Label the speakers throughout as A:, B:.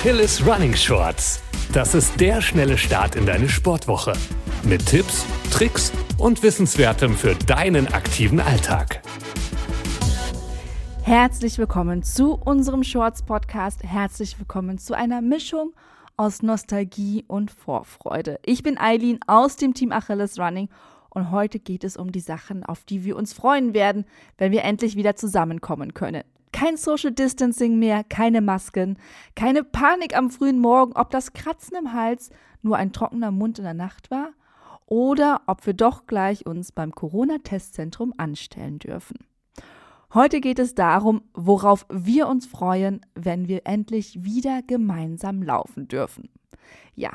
A: Achilles Running Shorts. Das ist der schnelle Start in deine Sportwoche. Mit Tipps, Tricks und Wissenswertem für deinen aktiven Alltag.
B: Herzlich willkommen zu unserem Shorts Podcast. Herzlich willkommen zu einer Mischung aus Nostalgie und Vorfreude. Ich bin Eileen aus dem Team Achilles Running und heute geht es um die Sachen, auf die wir uns freuen werden, wenn wir endlich wieder zusammenkommen können. Kein Social Distancing mehr, keine Masken, keine Panik am frühen Morgen, ob das Kratzen im Hals nur ein trockener Mund in der Nacht war oder ob wir doch gleich uns beim Corona-Testzentrum anstellen dürfen. Heute geht es darum, worauf wir uns freuen, wenn wir endlich wieder gemeinsam laufen dürfen. Ja,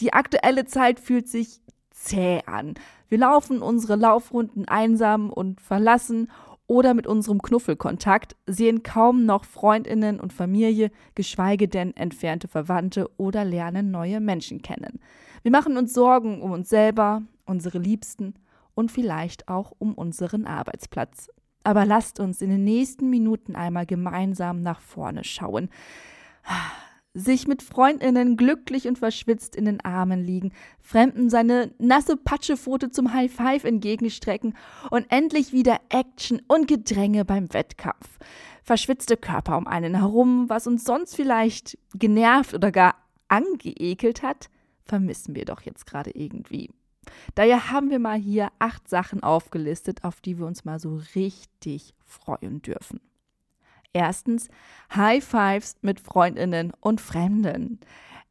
B: die aktuelle Zeit fühlt sich zäh an. Wir laufen unsere Laufrunden einsam und verlassen oder mit unserem Knuffelkontakt, sehen kaum noch Freundinnen und Familie, geschweige denn entfernte Verwandte oder lernen neue Menschen kennen. Wir machen uns Sorgen um uns selber, unsere Liebsten und vielleicht auch um unseren Arbeitsplatz. Aber lasst uns in den nächsten Minuten einmal gemeinsam nach vorne schauen sich mit Freundinnen glücklich und verschwitzt in den Armen liegen, Fremden seine nasse Patschepfote zum High Five entgegenstrecken und endlich wieder Action und Gedränge beim Wettkampf. Verschwitzte Körper um einen herum, was uns sonst vielleicht genervt oder gar angeekelt hat, vermissen wir doch jetzt gerade irgendwie. Daher haben wir mal hier acht Sachen aufgelistet, auf die wir uns mal so richtig freuen dürfen. Erstens High Fives mit Freundinnen und Fremden.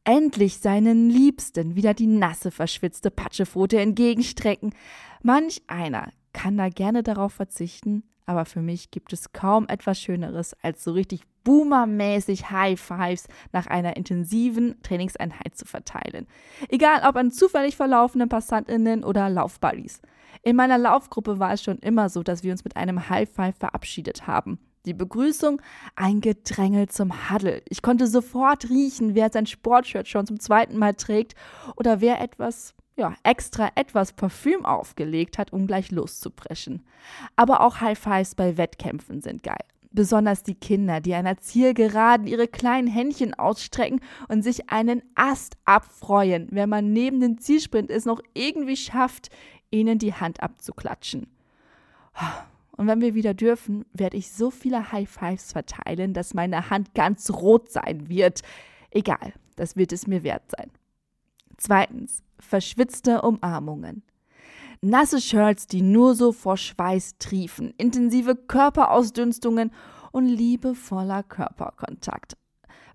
B: Endlich seinen Liebsten wieder die nasse, verschwitzte Patschepfote entgegenstrecken. Manch einer kann da gerne darauf verzichten, aber für mich gibt es kaum etwas Schöneres, als so richtig boomermäßig High Fives nach einer intensiven Trainingseinheit zu verteilen. Egal ob an zufällig verlaufenden PassantInnen oder Laufbuddies. In meiner Laufgruppe war es schon immer so, dass wir uns mit einem High Five verabschiedet haben. Die Begrüßung, ein Gedrängel zum Huddle. Ich konnte sofort riechen, wer sein Sportshirt schon zum zweiten Mal trägt oder wer etwas, ja, extra etwas Parfüm aufgelegt hat, um gleich loszupreschen. Aber auch High Fives bei Wettkämpfen sind geil. Besonders die Kinder, die einer Zielgeraden ihre kleinen Händchen ausstrecken und sich einen Ast abfreuen, wenn man neben dem Zielsprint es noch irgendwie schafft, ihnen die Hand abzuklatschen. Und wenn wir wieder dürfen, werde ich so viele High Fives verteilen, dass meine Hand ganz rot sein wird. Egal, das wird es mir wert sein. Zweitens, verschwitzte Umarmungen. Nasse Shirts, die nur so vor Schweiß triefen, intensive Körperausdünstungen und liebevoller Körperkontakt.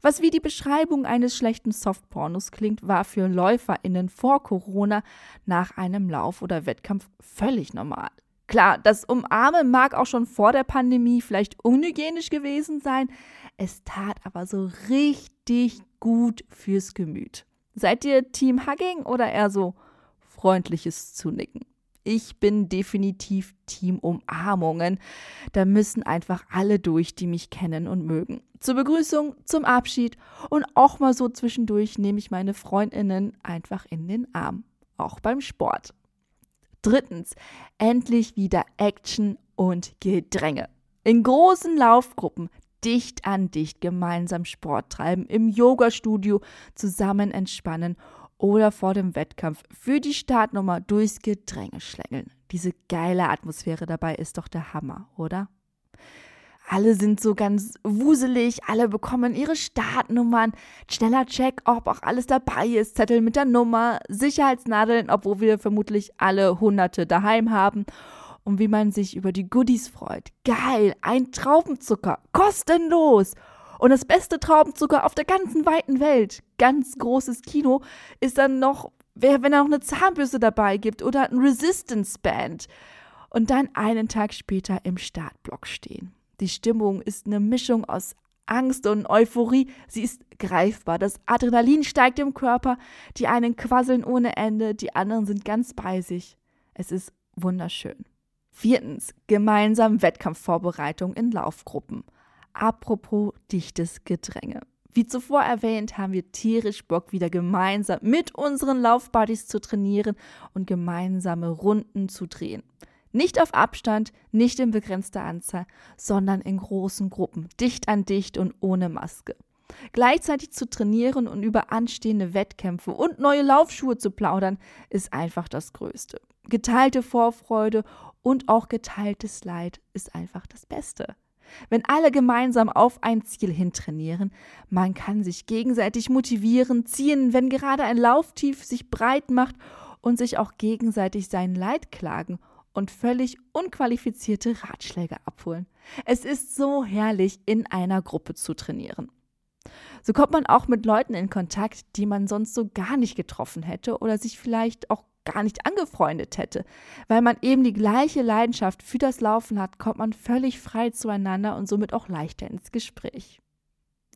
B: Was wie die Beschreibung eines schlechten Softpornos klingt, war für LäuferInnen vor Corona nach einem Lauf oder Wettkampf völlig normal. Klar, das Umarmen mag auch schon vor der Pandemie vielleicht unhygienisch gewesen sein. Es tat aber so richtig gut fürs Gemüt. Seid ihr Team Hugging oder eher so freundliches Zunicken? Ich bin definitiv Team Umarmungen. Da müssen einfach alle durch, die mich kennen und mögen. Zur Begrüßung, zum Abschied und auch mal so zwischendurch nehme ich meine Freundinnen einfach in den Arm. Auch beim Sport. Drittens, endlich wieder Action und Gedränge. In großen Laufgruppen dicht an dicht gemeinsam Sport treiben, im Yogastudio zusammen entspannen oder vor dem Wettkampf für die Startnummer durchs Gedränge schlängeln. Diese geile Atmosphäre dabei ist doch der Hammer, oder? Alle sind so ganz wuselig, alle bekommen ihre Startnummern. Schneller Check, ob auch alles dabei ist. Zettel mit der Nummer, Sicherheitsnadeln, obwohl wir vermutlich alle Hunderte daheim haben. Und wie man sich über die Goodies freut. Geil, ein Traubenzucker, kostenlos. Und das beste Traubenzucker auf der ganzen weiten Welt. Ganz großes Kino ist dann noch, wenn er noch eine Zahnbürste dabei gibt oder ein Resistance Band. Und dann einen Tag später im Startblock stehen. Die Stimmung ist eine Mischung aus Angst und Euphorie. Sie ist greifbar. Das Adrenalin steigt im Körper. Die einen quasseln ohne Ende, die anderen sind ganz bei sich. Es ist wunderschön. Viertens, gemeinsam Wettkampfvorbereitung in Laufgruppen. Apropos dichtes Gedränge. Wie zuvor erwähnt, haben wir tierisch Bock, wieder gemeinsam mit unseren Laufbuddies zu trainieren und gemeinsame Runden zu drehen. Nicht auf Abstand, nicht in begrenzter Anzahl, sondern in großen Gruppen, dicht an dicht und ohne Maske. Gleichzeitig zu trainieren und über anstehende Wettkämpfe und neue Laufschuhe zu plaudern, ist einfach das Größte. Geteilte Vorfreude und auch geteiltes Leid ist einfach das Beste. Wenn alle gemeinsam auf ein Ziel hintrainieren, man kann sich gegenseitig motivieren, ziehen, wenn gerade ein Lauftief sich breit macht und sich auch gegenseitig sein Leid klagen und völlig unqualifizierte Ratschläge abholen. Es ist so herrlich, in einer Gruppe zu trainieren. So kommt man auch mit Leuten in Kontakt, die man sonst so gar nicht getroffen hätte oder sich vielleicht auch gar nicht angefreundet hätte. Weil man eben die gleiche Leidenschaft für das Laufen hat, kommt man völlig frei zueinander und somit auch leichter ins Gespräch.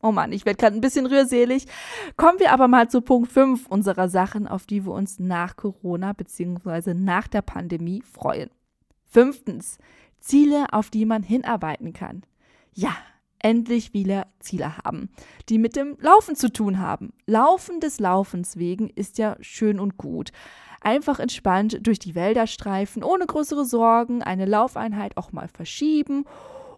B: Oh Mann, ich werde gerade ein bisschen rührselig. Kommen wir aber mal zu Punkt 5 unserer Sachen, auf die wir uns nach Corona bzw. nach der Pandemie freuen. Fünftens, Ziele, auf die man hinarbeiten kann. Ja, endlich wieder Ziele haben, die mit dem Laufen zu tun haben. Laufen des Laufens wegen ist ja schön und gut. Einfach entspannt durch die Wälder streifen, ohne größere Sorgen, eine Laufeinheit auch mal verschieben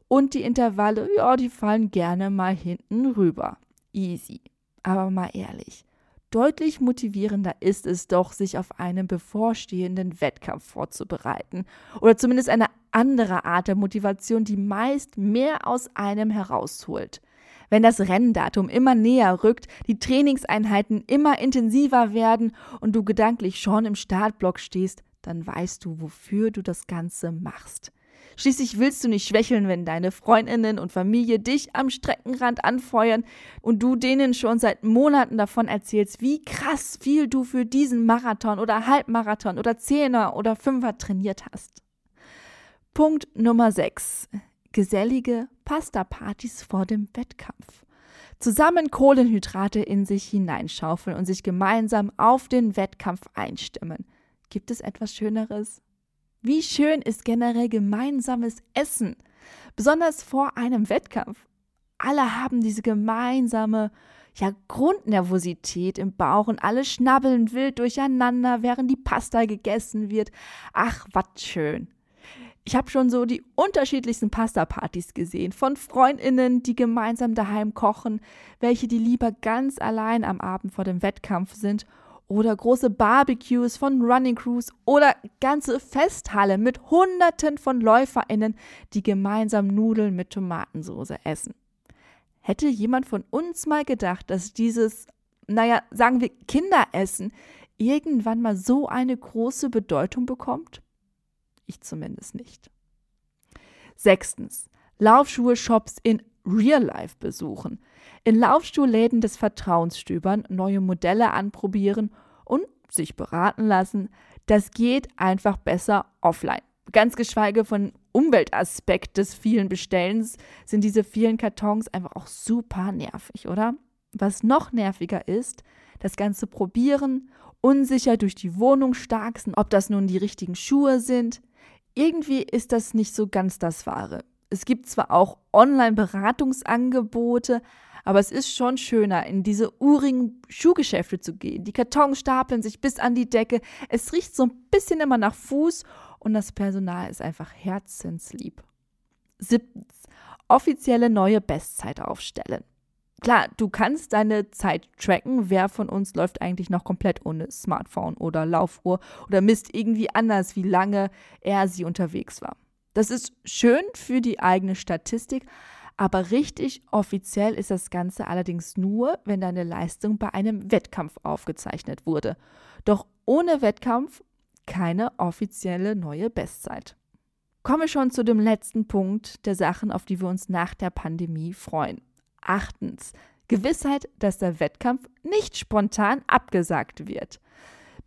B: und die Intervalle, ja, die fallen gerne mal hinten rüber. Easy. Aber mal ehrlich, Deutlich motivierender ist es doch, sich auf einen bevorstehenden Wettkampf vorzubereiten. Oder zumindest eine andere Art der Motivation, die meist mehr aus einem herausholt. Wenn das Renndatum immer näher rückt, die Trainingseinheiten immer intensiver werden und du gedanklich schon im Startblock stehst, dann weißt du, wofür du das Ganze machst. Schließlich willst du nicht schwächeln, wenn deine Freundinnen und Familie dich am Streckenrand anfeuern und du denen schon seit Monaten davon erzählst, wie krass viel du für diesen Marathon oder Halbmarathon oder Zehner oder Fünfer trainiert hast. Punkt Nummer 6. Gesellige Pasta-Partys vor dem Wettkampf. Zusammen Kohlenhydrate in sich hineinschaufeln und sich gemeinsam auf den Wettkampf einstimmen. Gibt es etwas Schöneres? Wie schön ist generell gemeinsames Essen, besonders vor einem Wettkampf. Alle haben diese gemeinsame ja, Grundnervosität im Bauch und alle schnabbeln wild durcheinander, während die Pasta gegessen wird. Ach, was schön. Ich habe schon so die unterschiedlichsten Pasta-Partys gesehen, von Freundinnen, die gemeinsam daheim kochen, welche die lieber ganz allein am Abend vor dem Wettkampf sind oder große Barbecues von Running Crews oder ganze Festhalle mit Hunderten von LäuferInnen, die gemeinsam Nudeln mit Tomatensauce essen. Hätte jemand von uns mal gedacht, dass dieses, naja, sagen wir Kinderessen irgendwann mal so eine große Bedeutung bekommt? Ich zumindest nicht. Sechstens. Laufschuhe-Shops in Real Life besuchen in Laufstuhlläden des Vertrauens stöbern, neue Modelle anprobieren und sich beraten lassen, das geht einfach besser offline. Ganz geschweige von Umweltaspekt des vielen Bestellens sind diese vielen Kartons einfach auch super nervig, oder? Was noch nerviger ist, das ganze Probieren, unsicher durch die Wohnung starksen, ob das nun die richtigen Schuhe sind. Irgendwie ist das nicht so ganz das Wahre. Es gibt zwar auch Online-Beratungsangebote, aber es ist schon schöner, in diese urigen Schuhgeschäfte zu gehen. Die Kartons stapeln sich bis an die Decke. Es riecht so ein bisschen immer nach Fuß und das Personal ist einfach herzenslieb. Siebtens. Offizielle neue Bestzeit aufstellen. Klar, du kannst deine Zeit tracken. Wer von uns läuft eigentlich noch komplett ohne Smartphone oder Laufuhr oder misst irgendwie anders, wie lange er sie unterwegs war. Das ist schön für die eigene Statistik, aber richtig offiziell ist das Ganze allerdings nur, wenn deine Leistung bei einem Wettkampf aufgezeichnet wurde. Doch ohne Wettkampf keine offizielle neue Bestzeit. Kommen wir schon zu dem letzten Punkt der Sachen, auf die wir uns nach der Pandemie freuen. Achtens, Gewissheit, dass der Wettkampf nicht spontan abgesagt wird.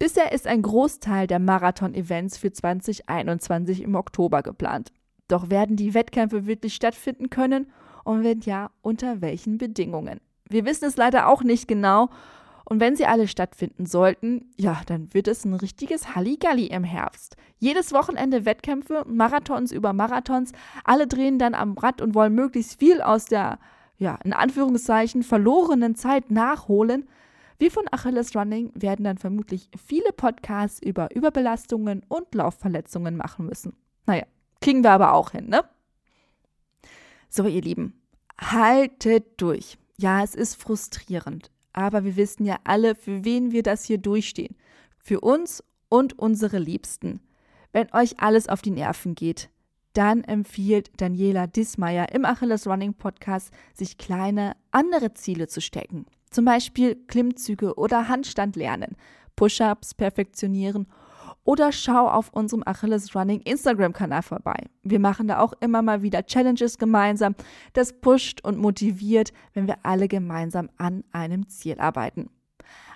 B: Bisher ist ein Großteil der Marathon-Events für 2021 im Oktober geplant. Doch werden die Wettkämpfe wirklich stattfinden können und wenn ja, unter welchen Bedingungen? Wir wissen es leider auch nicht genau. Und wenn sie alle stattfinden sollten, ja, dann wird es ein richtiges Halligalli im Herbst. Jedes Wochenende Wettkämpfe, Marathons über Marathons, alle drehen dann am Rad und wollen möglichst viel aus der, ja, in Anführungszeichen, verlorenen Zeit nachholen. Wir von Achilles Running werden dann vermutlich viele Podcasts über Überbelastungen und Laufverletzungen machen müssen. Naja, kriegen wir aber auch hin, ne? So, ihr Lieben, haltet durch. Ja, es ist frustrierend, aber wir wissen ja alle, für wen wir das hier durchstehen. Für uns und unsere Liebsten. Wenn euch alles auf die Nerven geht, dann empfiehlt Daniela Dismeier im Achilles Running Podcast, sich kleine andere Ziele zu stecken. Zum Beispiel Klimmzüge oder Handstand lernen, Push-ups perfektionieren oder schau auf unserem Achilles Running Instagram-Kanal vorbei. Wir machen da auch immer mal wieder Challenges gemeinsam. Das pusht und motiviert, wenn wir alle gemeinsam an einem Ziel arbeiten.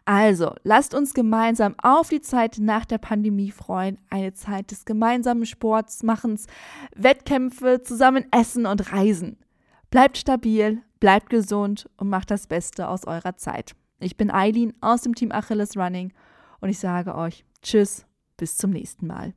B: Also, lasst uns gemeinsam auf die Zeit nach der Pandemie freuen. Eine Zeit des gemeinsamen Sports, Machens, Wettkämpfe, zusammen essen und reisen. Bleibt stabil, bleibt gesund und macht das Beste aus eurer Zeit. Ich bin Eileen aus dem Team Achilles Running und ich sage euch Tschüss bis zum nächsten Mal.